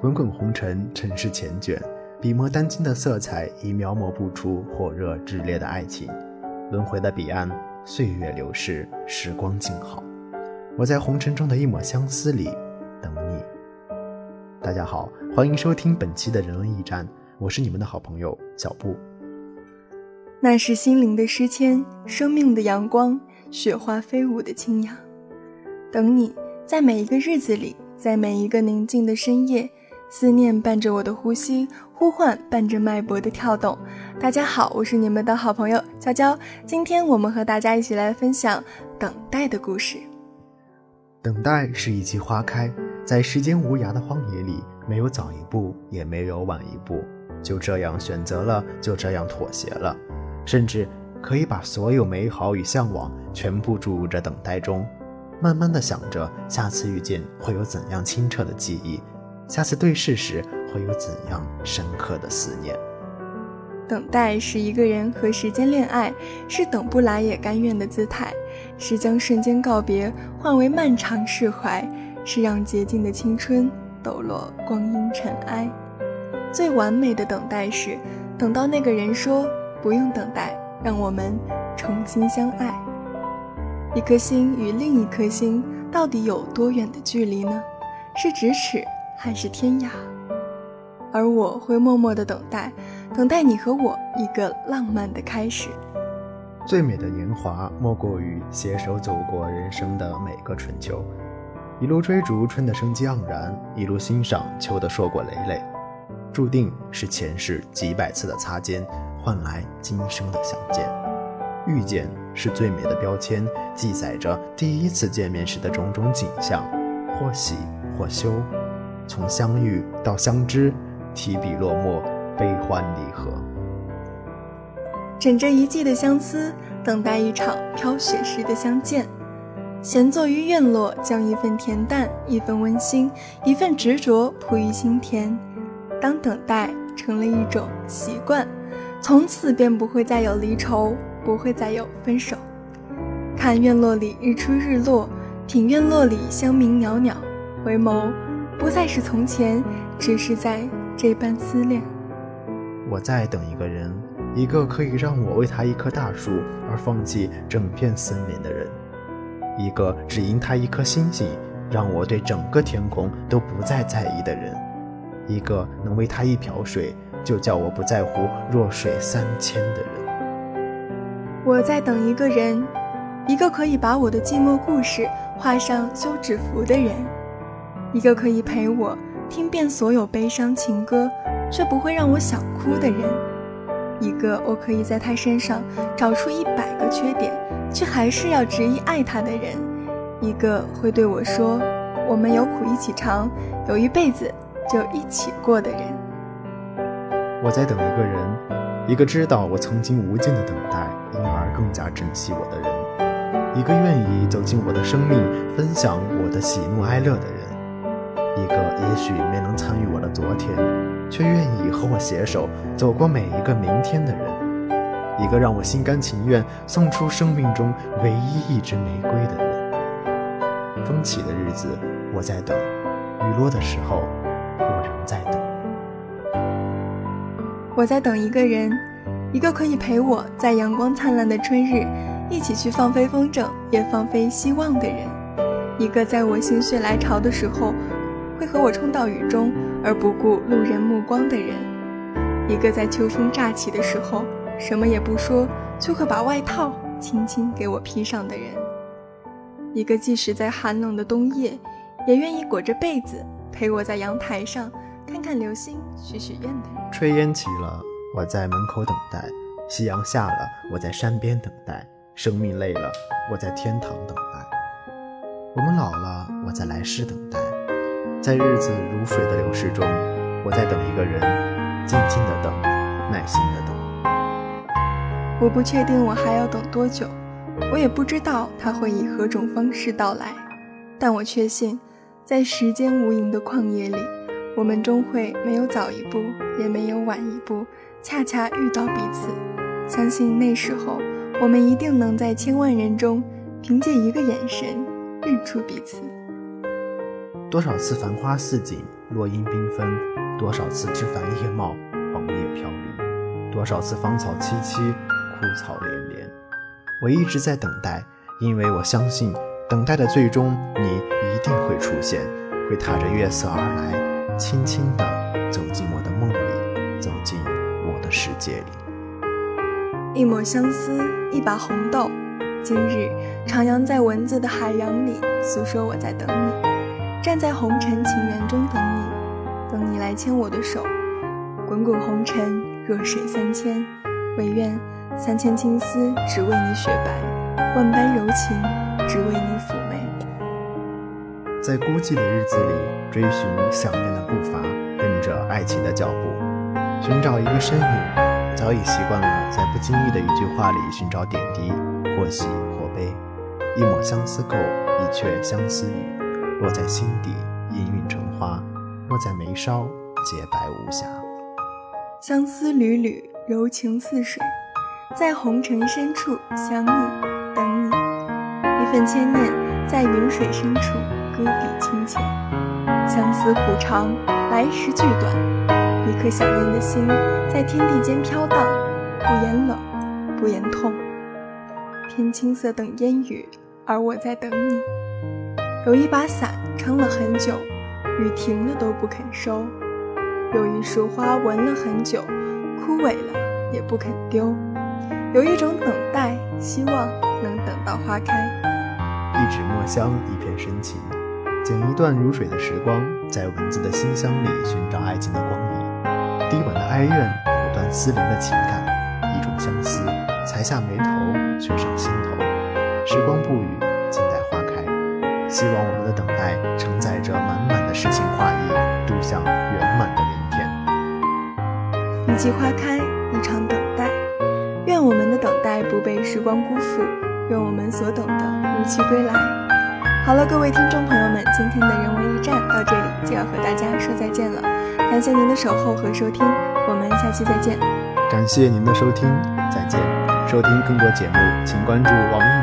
滚滚红尘，尘世缱绻，笔墨丹青的色彩已描摹不出火热炽烈的爱情。轮回的彼岸，岁月流逝，时光静好。我在红尘中的一抹相思里等你。大家好，欢迎收听本期的人文驿站，我是你们的好朋友小布。那是心灵的诗签，生命的阳光，雪花飞舞的清扬。等你，在每一个日子里，在每一个宁静的深夜。思念伴着我的呼吸，呼唤伴着脉搏的跳动。大家好，我是你们的好朋友娇娇。今天我们和大家一起来分享等待的故事。等待是一季花开，在时间无涯的荒野里，没有早一步，也没有晚一步，就这样选择了，就这样妥协了，甚至可以把所有美好与向往全部注入这等待中，慢慢的想着下次遇见会有怎样清澈的记忆。下次对视时会有怎样深刻的思念？等待是一个人和时间恋爱，是等不来也甘愿的姿态，是将瞬间告别换为漫长释怀，是让洁净的青春抖落光阴尘埃。最完美的等待是等到那个人说不用等待，让我们重新相爱。一颗心与另一颗心到底有多远的距离呢？是咫尺？还是天涯，而我会默默的等待，等待你和我一个浪漫的开始。最美的年华，莫过于携手走过人生的每个春秋，一路追逐春的生机盎然，一路欣赏秋的硕果累累。注定是前世几百次的擦肩，换来今生的相见。遇见是最美的标签，记载着第一次见面时的种种景象，或喜或羞。从相遇到相知，提笔落墨，悲欢离合。枕着一季的相思，等待一场飘雪时的相见。闲坐于院落，将一份恬淡，一份温馨，一份执着铺于心田。当等待成了一种习惯，从此便不会再有离愁，不会再有分手。看院落里日出日落，品院落里香茗袅袅，回眸。不再是从前，只是在这般思念。我在等一个人，一个可以让我为他一棵大树而放弃整片森林的人，一个只因他一颗星星，让我对整个天空都不再在意的人，一个能为他一瓢水就叫我不在乎弱水三千的人。我在等一个人，一个可以把我的寂寞故事画上休止符的人。一个可以陪我听遍所有悲伤情歌，却不会让我想哭的人；一个我可以在他身上找出一百个缺点，却还是要执意爱他的人；一个会对我说“我们有苦一起尝，有一辈子就一起过”的人。我在等一个人，一个知道我曾经无尽的等待，因而更加珍惜我的人；一个愿意走进我的生命，分享我的喜怒哀乐的人。一个也许没能参与我的昨天，却愿意和我携手走过每一个明天的人；一个让我心甘情愿送出生命中唯一一支玫瑰的人。风起的日子，我在等；雨落的时候，我仍在等。我在等一个人，一个可以陪我在阳光灿烂的春日，一起去放飞风筝，也放飞希望的人；一个在我心血来潮的时候。会和我冲到雨中而不顾路人目光的人，一个在秋风乍起的时候什么也不说，却会把外套轻轻给我披上的人，一个即使在寒冷的冬夜，也愿意裹着被子陪我在阳台上看看流星、许许愿的人。炊烟起了，我在门口等待；夕阳下了，我在山边等待；生命累了，我在天堂等待；我们老了，我在来世等待。在日子如水的流逝中，我在等一个人，静静的等，耐心的等。我不确定我还要等多久，我也不知道他会以何种方式到来，但我确信，在时间无垠的旷野里，我们终会没有早一步，也没有晚一步，恰恰遇到彼此。相信那时候，我们一定能在千万人中，凭借一个眼神，认出彼此。多少次繁花似锦，落英缤纷；多少次枝繁叶茂，黄叶飘零；多少次芳草萋萋，枯草连连。我一直在等待，因为我相信，等待的最终，你一定会出现，会踏着月色而来，轻轻地走进我的梦里，走进我的世界里。一抹相思，一把红豆，今日徜徉在文字的海洋里，诉说我在等你，站在红尘情缘中等你，等你来牵我的手。滚滚红尘，弱水三千，唯愿三千青丝只为你雪白，万般柔情只为你抚。在孤寂的日子里，追寻想念的步伐，跟着爱情的脚步，寻找一个身影。早已习惯了在不经意的一句话里寻找点滴，或喜或悲。一抹相思垢，一阙相思雨，落在心底，氤氲成花；落在眉梢，洁白无瑕。相思缕缕，柔情似水，在红尘深处想你，等你。一份牵念，在云水深处搁笔清浅。相思苦长，来时俱短。一颗想念的心在天地间飘荡，不言冷，不言痛。天青色等烟雨，而我在等你。有一把伞撑了很久，雨停了都不肯收。有一束花闻了很久，枯萎了也不肯丢。有一种等待，希望能等到花开。一纸墨香，一片深情，剪一段如水的时光，在文字的馨香里寻找爱情的光影。低婉的哀怨，不断丝连的情感，一种相思，才下眉头，却上心头。时光不语，静待花开。希望我们的等待，承载着满满的诗情画意，渡向圆满的明天。一季花开，一场等待。愿我们的等待不被时光辜负，愿我们所等的如期归来。好了，各位听众朋友们，今天的人文驿站到这里就要和大家说再见了。感谢您的守候和收听，我们下期再见。感谢您的收听，再见。收听更多节目，请关注网易。